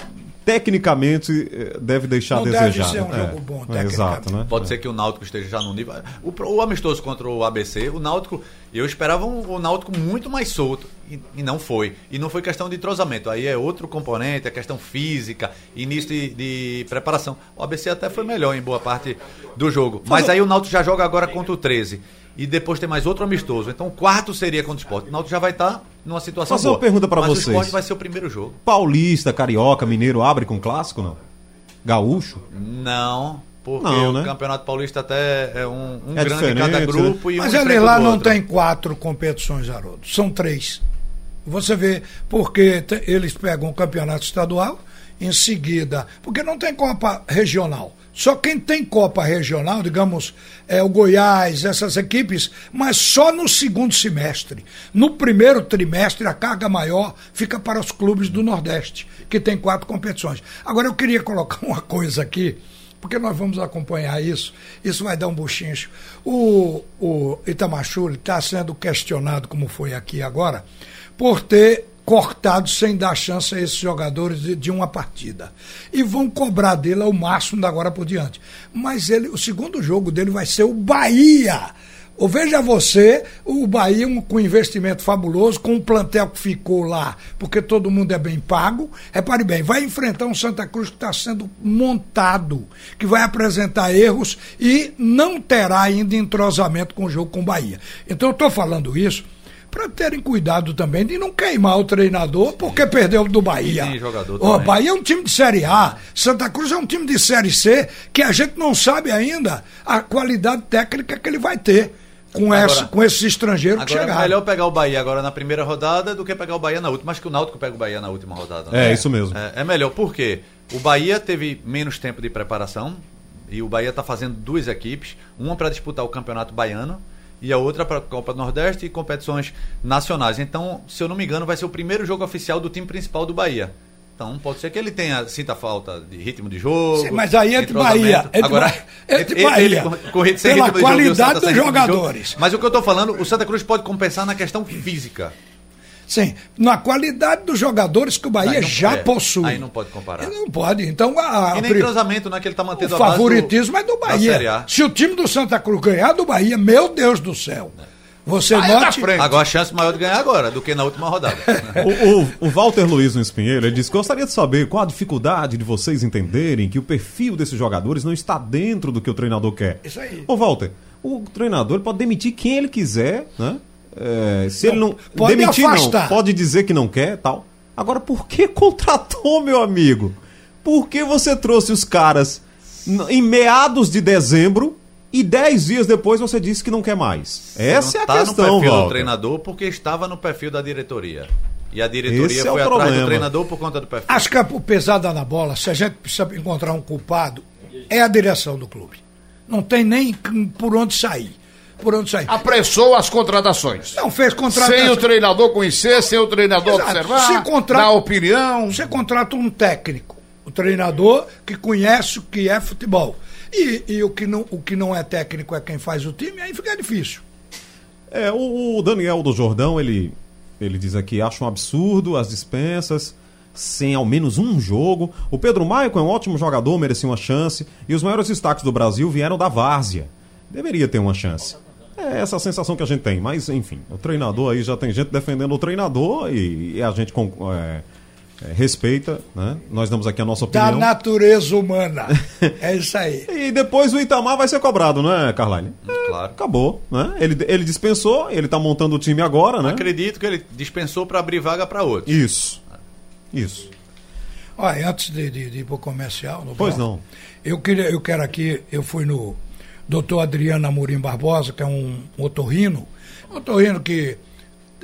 tecnicamente eh, deve deixar
Não
a
deve
desejar.
ser um
É,
jogo bom,
é,
tecnicamente.
Exato, né?
Pode ser que o Náutico esteja já no nível. O, o amistoso contra o ABC, o Náutico, eu esperava um, o Náutico muito mais solto. E, e não foi. E não foi questão de entrosamento. Aí é outro componente, é questão física, início de, de preparação. O ABC até foi melhor em boa parte do jogo. Mas aí o Náutico já joga agora contra o 13. E depois tem mais outro amistoso. Então o quarto seria contra o esporte. O Náutico já vai estar numa situação
Fazer
boa.
uma pergunta pra
Mas
vocês.
o esporte vai ser o primeiro jogo.
Paulista, Carioca, Mineiro abre com clássico, não? Gaúcho?
Não. Porque
Não,
o
né?
Campeonato Paulista até é um, um
É
grande em cada grupo e um
Mas ali
enfrenta
lá
o
não
outro.
tem quatro competições, Haroldo. São três. Você vê, porque eles pegam o campeonato estadual, em seguida. Porque não tem Copa regional. Só quem tem Copa regional, digamos, é o Goiás, essas equipes, mas só no segundo semestre. No primeiro trimestre, a carga maior fica para os clubes do Nordeste, que tem quatro competições. Agora, eu queria colocar [LAUGHS] uma coisa aqui porque nós vamos acompanhar isso, isso vai dar um buchincho. O, o Itamachule está sendo questionado, como foi aqui agora, por ter cortado sem dar chance a esses jogadores de, de uma partida. E vão cobrar dele ao máximo da agora por diante. Mas ele, o segundo jogo dele vai ser o Bahia. Ou veja você, o Bahia um- com investimento fabuloso, com um plantel que ficou lá, porque todo mundo é bem pago. Repare bem, vai enfrentar um Santa Cruz que está sendo montado, que vai apresentar erros e não terá ainda entrosamento com o jogo com o Bahia. Então eu estou falando isso para terem cuidado também de não queimar o treinador porque perdeu do Bahia.
jogador
O. Bahia é um time de Série A, Santa Cruz é um time de Série C, que a gente não sabe ainda a qualidade técnica que ele vai ter com,
Agora-
essa, com esses estrangeiros que
Agora é
chegaram.
melhor pegar o Bahia agora na primeira rodada do que pegar o Bahia na última. Acho que o Náutico pega o Bahia na última rodada. né?
É, isso mesmo.
É, é melhor, por quê? O Bahia teve menos tempo de preparação e o Bahia está fazendo duas equipes, uma para disputar o Campeonato Baiano e a outra para a Copa do Nordeste e competições nacionais. Então, se eu não me engano, vai ser o primeiro jogo oficial do time principal do Bahia. Então, pode ser que ele tenha sinta falta de ritmo de jogo.
Sim, mas aí entre. Bahia, entre
Agora,
Bahia- entre Bahia,
ele com- com sem
pela
ritmo de jogo
qualidade
Santa
dos
de jogo.
jogadores.
Mas o que eu estou falando, o Santa Cruz pode compensar na questão física.
Sim, na qualidade dos jogadores que o Bahia já
é,
possui.
aí não pode comparar.
Ele não pode. Então, a,
E
a
nem
pri-
entrosamento, né? Que ele está
o
mantendo a base
favoritismo é do
da Série
Bahia.
A.
Se o time do Santa Cruz ganhar do Bahia, meu Deus do céu. Você
Aí é na
note.
Agora a chance maior de ganhar agora do que na última rodada. [LAUGHS]
O, o- o Walter Luiz no Espinheiro, ele disse: gostaria de saber qual a dificuldade de vocês entenderem que o perfil desses jogadores não está dentro do que o treinador quer.
Isso aí.
Ô, Walter, o treinador pode demitir quem ele quiser, né? É, se ele não.
Pode
demitir,
afastar.
não. Pode dizer que não quer tal. Agora, por que [LAUGHS] contratou, meu amigo? Por que você trouxe os caras em meados de dezembro e dez dias depois você disse que não quer mais? Essa
não
é a
tá
questão,
no perfil do
Walter.
treinador porque estava no perfil da diretoria. E a diretoria
Esse é o
foi atrás
problema.
do treinador por conta do perfil.
Acho que a pesada na bola, se a gente precisa encontrar um culpado, é a direção do clube. Não tem nem por onde sair. Por onde sair.
Apressou as contratações.
Não fez contratação.
Sem o treinador conhecer, sem o treinador
Exato.
observar,
Se contrata-
dar opinião.
Você contrata um técnico, o treinador que conhece o que é futebol. E, e o, que não, o que não é técnico é quem faz o time, aí fica difícil.
É, o, o Daniel do Jordão, ele, ele diz aqui, acha um absurdo as dispensas, sem ao menos um jogo. O Pedro Maicon é um ótimo jogador, merecia uma chance. E os maiores destaques do Brasil vieram da várzea. Deveria ter uma chance. É essa a sensação que a gente tem. Mas, enfim, o treinador aí já tem gente defendendo o treinador e, e a gente com- é, é, respeita, né? Nós damos aqui a nossa
Da
opinião.
natureza humana. [LAUGHS] É isso aí.
E depois o Itamar vai ser cobrado, né, Carline?
Claro.
Acabou, né? Ele, ele dispensou, ele tá montando o time agora, né?
Acredito que ele dispensou para abrir vaga para outros.
Isso. Isso.
Olha, antes de, de, de ir pro comercial. no
Pois
bloco,
não.
Eu, queria, eu quero aqui, eu fui no doutor Adriano Amorim Barbosa, que é um otorrino. Um otorrino que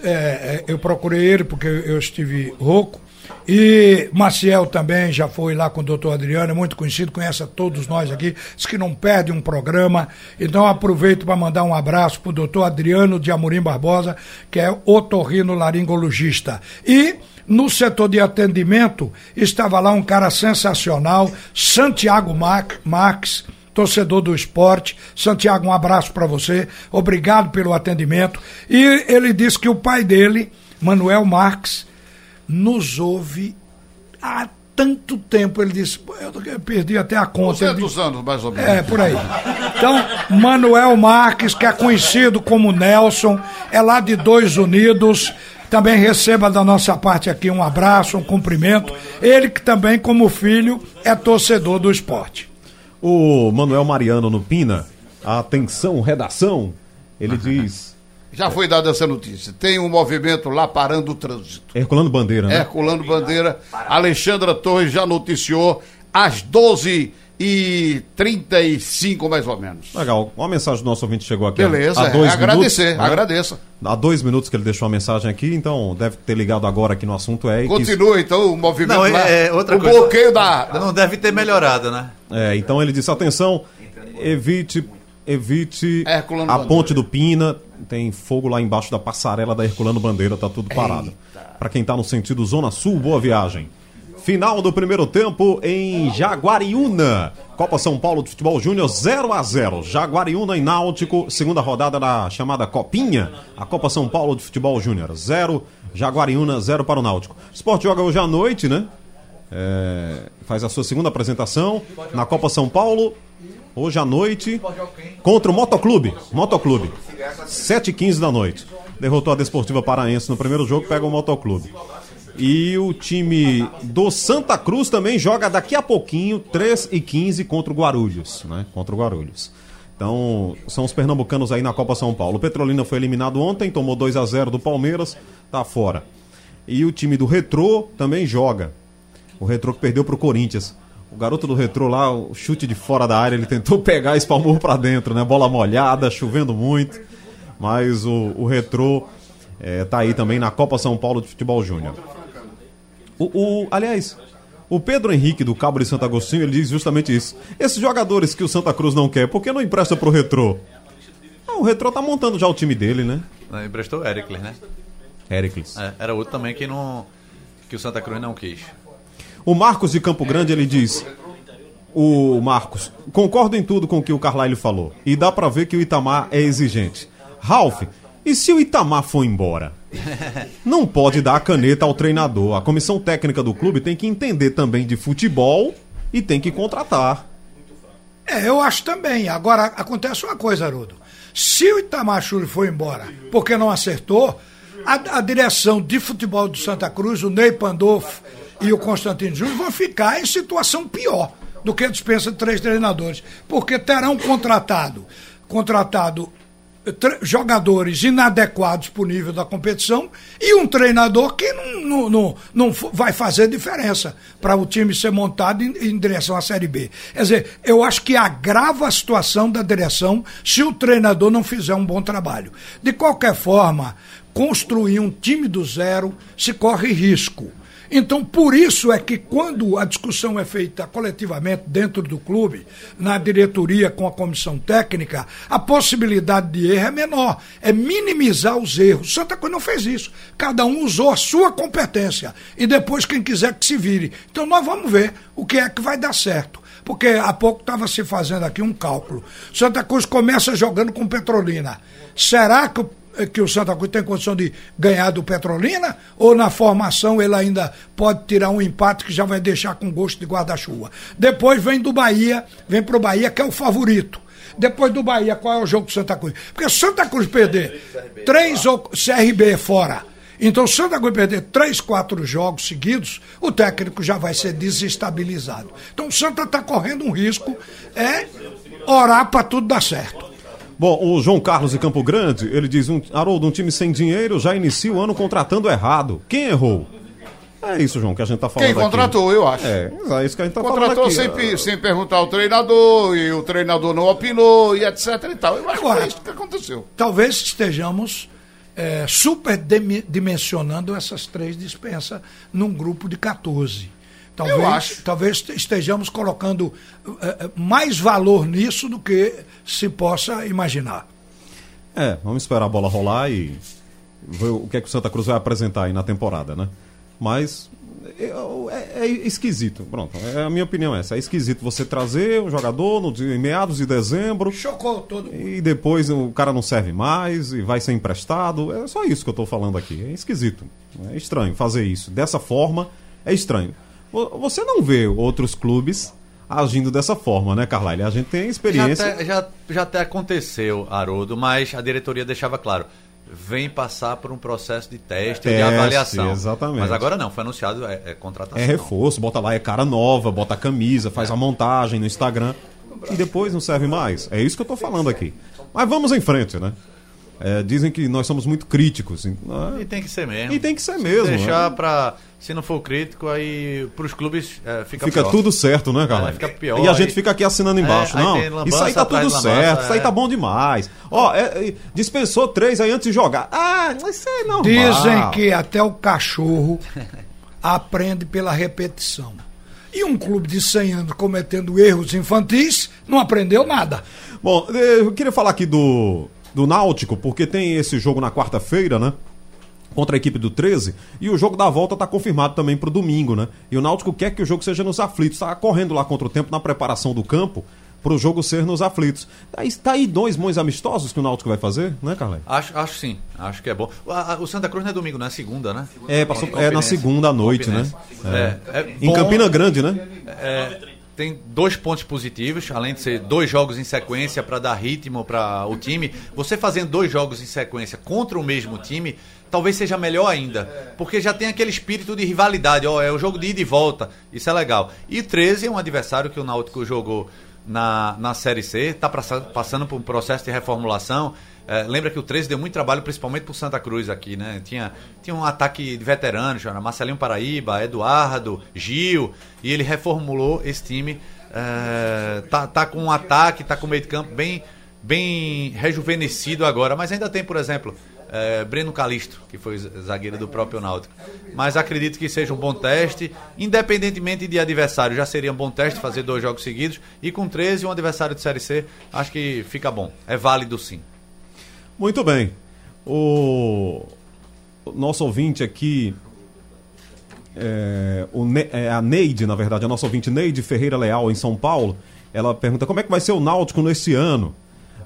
é, é, eu procurei ele porque eu estive rouco. E Maciel também já foi lá com o doutor Adriano, é muito conhecido, conhece a todos nós aqui, diz que não perde um programa. Então aproveito para mandar um abraço para o doutor Adriano de Amorim Barbosa, que é otorrino laringologista. E no setor de atendimento estava lá um cara sensacional, Santiago Mar- Marques, torcedor do esporte. Santiago, um abraço para você. Obrigado pelo atendimento. E ele disse que o pai dele, Manuel Marques, nos ouve há tanto tempo. Ele disse, "Pô, eu perdi até a conta. Ele
200 anos, mais ou menos.
é, por aí. Então, Manuel Marques, que é conhecido como Nelson, é lá de Dois Unidos. Também receba da nossa parte aqui um abraço, um cumprimento. Ele que também, como filho, é torcedor do esporte.
O Manuel Mariano no Pina, atenção, redação, ele [LAUGHS] diz.
Já foi dada essa notícia. Tem um movimento lá parando o trânsito.
Herculano Bandeira, né?
Herculano Bandeira. Alexandra Torres já noticiou às 12 e 35 mais ou menos.
Legal. Uma mensagem do nosso ouvinte chegou aqui.
Beleza,
há
é,
dois
agradecer,
minutos, né?
agradeça.
Há dois minutos que ele deixou a mensagem aqui, então deve ter ligado agora aqui no assunto. É, que-
Continua então o movimento
Não,
lá.
é, é outra
o
coisa.
bloqueio da.
Não deve ter melhorado, né?
é, então ele disse: atenção, evite, evite
Herculano
a
Bandeira.
ponte do Pina. Tem fogo lá embaixo da passarela da Herculano Bandeira, tá tudo parado. Pra quem tá no sentido Zona Sul, boa viagem. Final do primeiro tempo em Jaguariúna. Copa São Paulo de Futebol Júnior 0 a 0 Jaguariúna e Náutico, segunda rodada da chamada Copinha. A Copa São Paulo de Futebol Júnior 0, Jaguariúna 0 para o Náutico. O Sport joga hoje à noite, né? É, faz a sua segunda apresentação na Copa São Paulo. Hoje à noite, contra o Motoclube. Motoclube. 7h15 da noite. Derrotou a Desportiva Paraense no primeiro jogo, pega o Motoclube. E o time do Santa Cruz também joga daqui a pouquinho, 3 e 15 contra o Guarulhos, né? Contra o Guarulhos. Então, são os pernambucanos aí na Copa São Paulo. O Petrolina foi eliminado ontem, tomou 2 a 0 do Palmeiras, tá fora. E o time do Retrô também joga. O Retrô que perdeu pro Corinthians. O garoto do Retrô lá, o chute de fora da área, ele tentou [LAUGHS] pegar e espalmou pra dentro, né? Bola molhada, chovendo muito. Mas o, o Retrô é, tá aí também na Copa São Paulo de Futebol Júnior. O, o- aliás, o Pedro Henrique do Cabo de Santo Agostinho, ele diz justamente isso. Esses jogadores que o Santa Cruz não quer, por que não empresta pro Retrô? Ah, o Retrô tá montando já o time dele, né?
Emprestou o Ericles, né?
Heracles.
É, era outro também que não. que o Santa Cruz não quis.
O Marcos de Campo Grande, ele diz: O Marcos, concordo em tudo com o que o Carlyle falou. E dá pra ver que o Itamar é exigente. Ralph, e se o Itamar for embora? [LAUGHS] Não pode dar a caneta ao treinador. A comissão técnica do clube tem que entender também de futebol e tem que contratar.
É, eu acho também. Agora, acontece uma coisa, Haroldo. Se o Itamachule foi embora porque não acertou, a, a direção de futebol do Santa Cruz, o Ney Pandolfo e o Constantino Júnior vão ficar em situação pior do que a dispensa de três treinadores, porque terão contratado contratado jogadores inadequados para o nível da competição e um treinador que não, não, não, não vai fazer diferença para o time ser montado em, em, direção à Série B. Quer dizer, eu acho que agrava a situação da direção se o treinador não fizer um bom trabalho. De qualquer forma, construir um time do zero se corre risco. Então, por isso é que quando a discussão é feita coletivamente dentro do clube, na diretoria com a comissão técnica, a possibilidade de erro é menor, é minimizar os erros. Santa Cruz não fez isso. Cada um usou a sua competência e depois quem quiser que se vire. Então, nós vamos ver o que é que vai dar certo porque há pouco estava se fazendo aqui um cálculo. Santa Cruz começa jogando com Petrolina. Será que o que o Santa Cruz tem condição de ganhar do Petrolina? Ou na formação ele ainda pode tirar um empate que já vai deixar com gosto de guarda-chuva? Depois vem do Bahia, vem pro Bahia, que é o favorito. Depois do Bahia, qual é o jogo do Santa Cruz? Porque Santa Cruz perder três ou CRB fora. Então, se Santa Cruz perder três, quatro jogos seguidos, o técnico já vai ser desestabilizado. Então, o Santa está correndo um risco, é orar para tudo dar certo.
Bom, o João Carlos de Campo Grande, ele diz, um, Haroldo, um time sem dinheiro já inicia o ano contratando errado. Quem errou? É isso, João, que a gente tá falando
Quem contratou,
aqui.
eu acho.
É, é isso que a gente tá
contratou
falando
aqui. Sem, sem perguntar ao treinador, e o treinador não opinou, e etc e tal. Eu acho Agora, que é isso que aconteceu.
Talvez estejamos é, superdimensionando essas três dispensas num grupo de 14. Talvez, talvez estejamos colocando uh, mais valor nisso do que se possa imaginar.
É, vamos esperar a bola rolar e ver o que é que o Santa Cruz vai apresentar aí na temporada, né? Mas é, é, é esquisito, pronto. É a minha opinião é essa. É esquisito você trazer o jogador no, em meados de dezembro.
Chocou todo
mundo. E depois o cara não serve mais e vai ser emprestado. É só isso que eu estou falando aqui. É esquisito. É estranho fazer isso. Dessa forma, é estranho. Você não vê outros clubes agindo dessa forma, né, Carlyle? A gente tem experiência.
Já até, já, já até aconteceu, Haroldo, mas a diretoria deixava claro. Vem passar por um processo de teste, de avaliação.
Exatamente.
Mas agora não, foi anunciado, é, é contratação.
É reforço, bota lá, é cara nova, bota a camisa, faz é. a montagem no Instagram. E depois não serve mais. É isso que eu tô falando aqui. Mas vamos em frente, né? É, dizem que nós somos muito críticos.
E tem que ser mesmo.
E tem que ser mesmo. Se
deixar né? para se não for crítico, aí para os clubes é, fica
Fica
pior.
tudo certo, né, cara?
É, fica pior.
E a gente fica aqui assinando é, embaixo. não, lambança, isso aí tá tudo certo, isso aí tá é. bom demais. Ó, é, dispensou três aí antes de jogar. Ah, isso é normal.
Dizem que até o cachorro aprende pela repetição. E um clube de 100 anos cometendo erros infantis não aprendeu nada.
Bom, eu queria falar aqui do do Náutico, porque tem esse jogo na quarta-feira, né? Contra a equipe do 13, e o jogo da volta está confirmado também para o domingo, né? E o Náutico quer que o jogo seja nos aflitos, está correndo lá contra o tempo na preparação do campo para o jogo ser nos aflitos. Está aí dois bons amistosos que o Náutico vai fazer, né, Carlai?
Acho, acho sim, acho que é bom. O, Santa Cruz não é domingo, não é segunda, né?
É, passou, é na segunda à noite, né?
É. É,
em Campina Grande, né?
É, tem dois pontos positivos, além de ser dois jogos em sequência para dar ritmo para o time. Você fazendo dois jogos em sequência contra o mesmo time, talvez seja melhor ainda, porque já tem aquele espírito de rivalidade, ó, é o jogo de ida e volta, isso é legal. E o 13 é um adversário que o Náutico jogou na, na Série C, está passando por um processo de reformulação. É, lembra que o 13 deu muito trabalho, principalmente por Santa Cruz aqui, né? Tinha, tinha um ataque de veteranos, era Marcelinho Paraíba, Eduardo, Gil, e ele reformulou esse time. É, tá, tá com um ataque, tá com meio de campo bem, bem rejuvenescido agora, mas ainda tem, por exemplo, é, Breno Calisto, que foi zagueiro do próprio Náutico. Mas acredito que seja um bom teste, independentemente de adversário, já seria um bom teste fazer dois jogos seguidos. E com 13, um adversário de Série C, acho que fica bom. É válido sim.
Muito bem. O nosso ouvinte aqui, é, o ne... é a Neide, na verdade, a nossa ouvinte Neide Ferreira Leal, em São Paulo, ela pergunta como é que vai ser o Náutico nesse ano.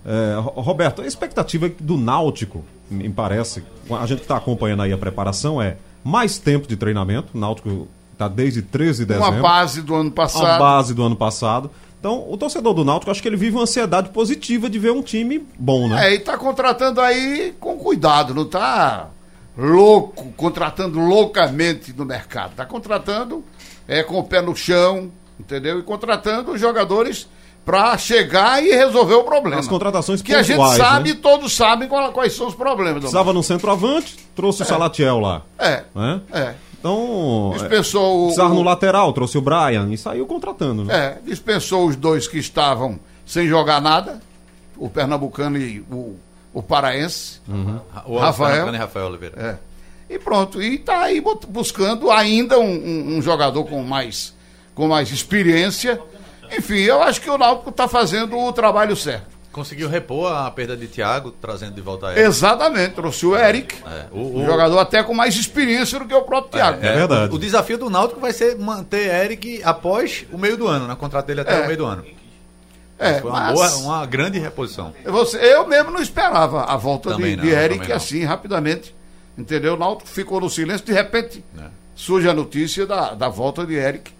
É, Roberto, a expectativa do Náutico, me parece, a gente que está acompanhando aí a preparação, é mais tempo de treinamento. O Náutico está desde 13 de dezembro.
Uma base do ano passado.
A base do ano passado. Então, o torcedor do Náutico, acho que ele vive uma ansiedade positiva de ver um time bom, né?
É, e tá contratando aí com cuidado, não tá louco, contratando loucamente no mercado. Tá contratando é, com o pé no chão, entendeu? E contratando jogadores para chegar e resolver o problema.
As contratações
Que a gente sabe,
né?
todos sabem qual- quais são os problemas.
Precisava no centroavante, trouxe o Salatiel lá.
É,
Né?
é.
Então, é,
Dispensou o,
precisava no lateral, trouxe o Brian e saiu contratando. Né?
É, dispensou os dois que estavam sem jogar nada, o pernambucano e o, o paraense.
O
Rafael.
E Rafael Oliveira.
É. E pronto, e tá aí buscando ainda um, um- um jogador com mais, com mais experiência. Enfim, eu acho que o Náutico está fazendo o trabalho certo.
Conseguiu repor a perda de Thiago, trazendo de volta a ele.
Exatamente, trouxe o Eric,
É, o,
um
o-
jogador até com mais experiência do que o próprio Thiago.
É verdade.
O, o desafio do Náutico vai ser manter Eric após o meio do ano, né? Contrato dele até
É.
o meio do ano.
É,
Foi uma,
mas
boa, uma grande reposição.
você- eu mesmo não esperava a volta de,
não,
de Eric assim, rapidamente. Entendeu? O Náutico ficou no silêncio, de repente
É.
surge a notícia da, da volta de Eric,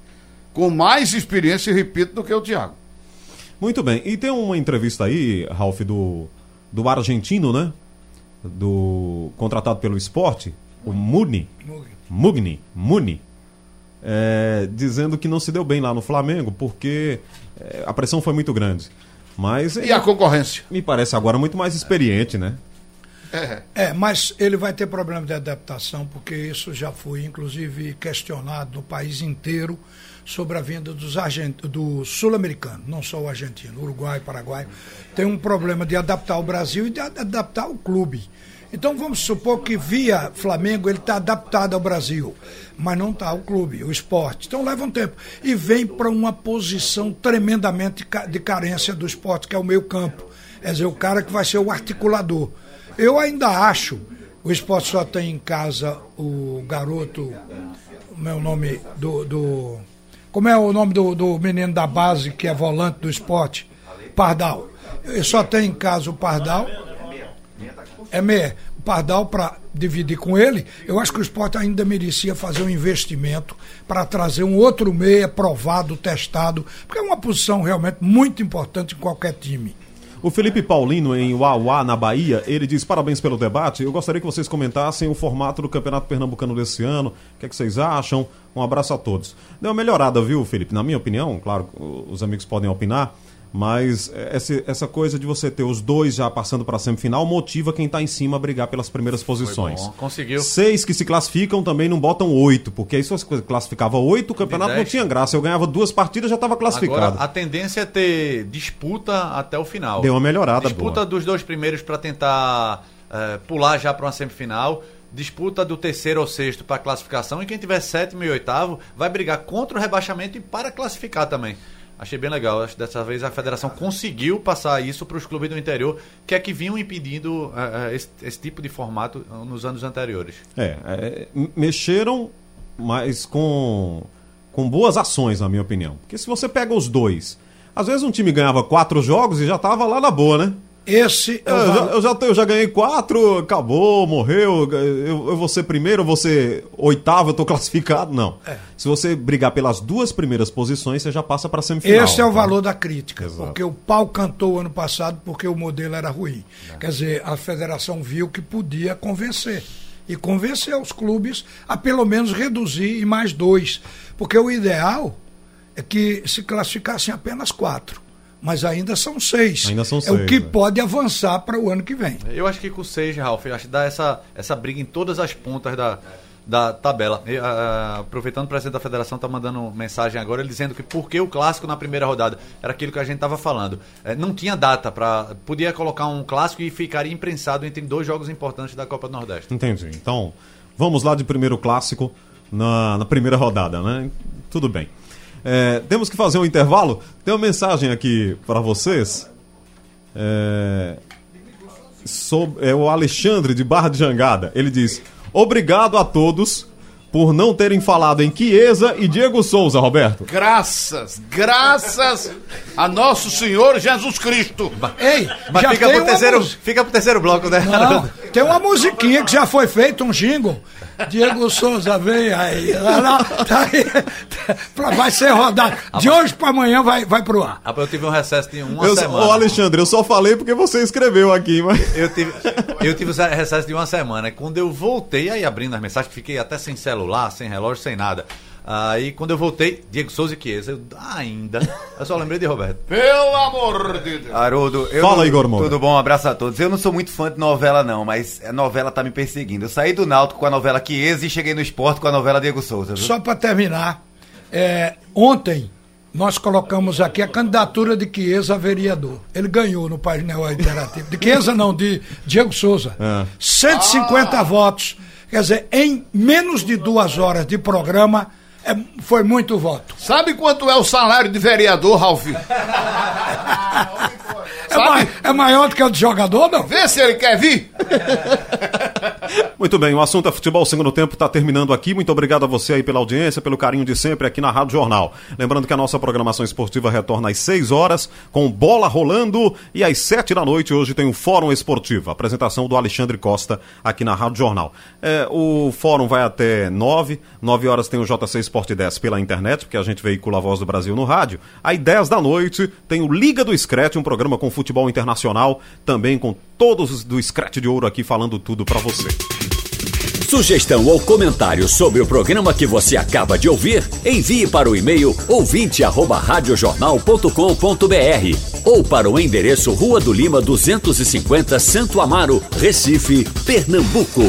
com mais experiência, repito, do que o Thiago.
Muito bem. E tem uma entrevista aí, Ralf, do, do argentino, né? Do contratado pelo esporte, o Mugni. Mugni. Muni. é, dizendo que não se deu bem lá no Flamengo porque é, a pressão foi muito grande. Mas
E
ele
a concorrência?
me parece agora muito mais experiente, né?
É.
É, mas ele vai ter problema de adaptação, porque isso já foi, inclusive, questionado no país inteiro sobre a vinda dos argent... do sul-americano, não só o argentino, Uruguai, Paraguai. Tem um problema de adaptar o Brasil e de ad- adaptar o clube. Então vamos supor que via Flamengo ele está adaptado ao Brasil, mas não está o clube, o esporte. Então leva um tempo. E vem para uma posição tremendamente de carência do esporte, que é o meio campo. Quer dizer, o cara que vai ser o articulador. Eu ainda acho, o esporte só tem em casa o garoto, o meu nome do. do como é o nome do, do menino da base que é volante do esporte? Pardal. Eu só tem em casa o Pardal. É meia. O Pardal para dividir com ele, eu acho que o esporte ainda merecia fazer um investimento para trazer um outro meia provado, testado, porque é uma posição realmente muito importante em qualquer time.
O Felipe Paulino, em Uauá, na Bahia, ele diz: parabéns pelo debate. Eu gostaria que vocês comentassem o formato do Campeonato Pernambucano desse ano. O que, é que vocês acham? Um abraço a todos. Deu uma melhorada, viu, Felipe? Na minha opinião, claro, os amigos podem opinar. Mas essa, essa coisa de você ter os dois já passando para a semifinal motiva quem está em cima a brigar pelas primeiras posições.
bom, conseguiu.
Seis que se classificam também não botam oito, porque aí se você classificava oito, o campeonato não tinha graça. Eu ganhava duas partidas já estava classificado.
Agora, a tendência é ter disputa até o final.
Deu uma melhorada
Disputa
boa.
dos dois primeiros para tentar eh, pular já para uma semifinal. Disputa do terceiro ou sexto para classificação. E quem tiver sétimo e oitavo vai brigar contra o rebaixamento e para classificar também. Achei bem legal. Acho que dessa vez a federação conseguiu passar isso para os clubes do interior, que é que vinham impedindo eh, esse, esse tipo de formato eh, nos anos anteriores.
É, é, mexeram, mas com, com boas ações, na minha opinião. Porque se você pega os dois, às vezes um time ganhava quatro jogos e já tava lá na boa, né?
Esse é
Eu já, eu já, eu já ganhei quatro, acabou, morreu, eu, eu vou ser primeiro, eu vou ser oitavo, eu tô classificado. Não.
É.
Se você brigar pelas duas primeiras posições, você já passa pra semifinal.
Esse é o
tá?
valor da crítica,
Exato.
porque o pau cantou ano passado porque o modelo era ruim. Quer dizer, a federação viu que podia convencer. E convenceu os clubes a pelo menos reduzir em mais dois. Porque o ideal é que se classificassem apenas quatro. Mas ainda são seis.
Ainda são
É o
seis,
que
é.
pode avançar para o ano que vem.
Eu acho que com seis, Ralf, eu acho que dá essa, essa briga em todas as pontas da, da tabela. E, ah, aproveitando o presidente da federação está mandando mensagem agora, dizendo que porque o clássico na primeira rodada era aquilo que a gente estava falando. Eh, não tinha data para. Podia colocar um clássico e ficaria imprensado entre dois jogos importantes da Copa do Nordeste.
Entendi. Então, vamos lá de primeiro clássico na, na primeira rodada, né? Tudo bem. É, temos que fazer um intervalo. Tem uma mensagem aqui para vocês. É, sob- é o Alexandre de Barra de Jangada. Ele diz: Obrigado a todos por não terem falado em Chiesa e Diego Souza, Roberto.
Graças, graças a nosso Senhor Jesus Cristo.
Ei,
Mas
já
fica
tem
pro, terceiro,
mus-
fica pro terceiro bloco, né?
Não, tem uma musiquinha que já foi feita, um jingle. Diego Souza, vem aí. Lá, lá, tá aí. Pra- vai ser rodado. De hoje pra amanhã vai, vai pro ar.
Rapaz, eu tive um recesso de uma
Eu,
semana.
ô Alexandre, eu só falei porque você escreveu aqui, mas.
Eu tive, eu tive um recesso de uma semana. Quando eu voltei, aí abrindo as mensagens, fiquei até sem celular, sem relógio, sem nada. Aí quando eu voltei, Diego Souza e Chiesa, eu ainda. Eu só lembrei de Roberto.
Pelo amor de Deus.
Haroldo, eu
Fala,
não-
Igor Moura.
Tudo bom? Um abraço a todos. Eu não sou muito fã de novela, não, mas a novela tá me perseguindo. Eu saí do Náutico com a novela Chiesa e cheguei no esporte com a novela Diego Souza. Viu?
Só para terminar, é, ontem nós colocamos aqui a candidatura de Chiesa a vereador. Ele ganhou no painel interativo. De Chiesa não, de Diego Souza.
É.
150 votos. Quer dizer, em menos de duas horas de programa, é, foi muito voto.
Sabe quanto é o salário de vereador, Ralf? [LAUGHS]
É, mai- é maior do que o de jogador, não?
Vê se ele quer vir. [LAUGHS] [LAUGHS]
Muito bem, o assunto é futebol. Segundo tempo está terminando aqui. Muito obrigado a você aí pela audiência, pelo carinho de sempre aqui na Rádio Jornal. Lembrando que a nossa programação esportiva retorna às 6 horas, com bola rolando, e às 7 da noite hoje tem o Fórum Esportivo. Apresentação do Alexandre Costa aqui na Rádio Jornal. É, o fórum vai até 9. 9 horas tem o JC Esporte 10 pela internet, porque a gente veicula a voz do Brasil no rádio. Aí 10 da noite tem o Liga do Scratch, um programa com futebol internacional, também com todos os do Scratch de Ouro aqui falando tudo pra você.
Sugestão ou comentário sobre o programa que você acaba de ouvir, envie para o e-mail ouvinte@radiojornal.com.br ou para o endereço Rua do Lima 250, Santo Amaro, Recife, Pernambuco.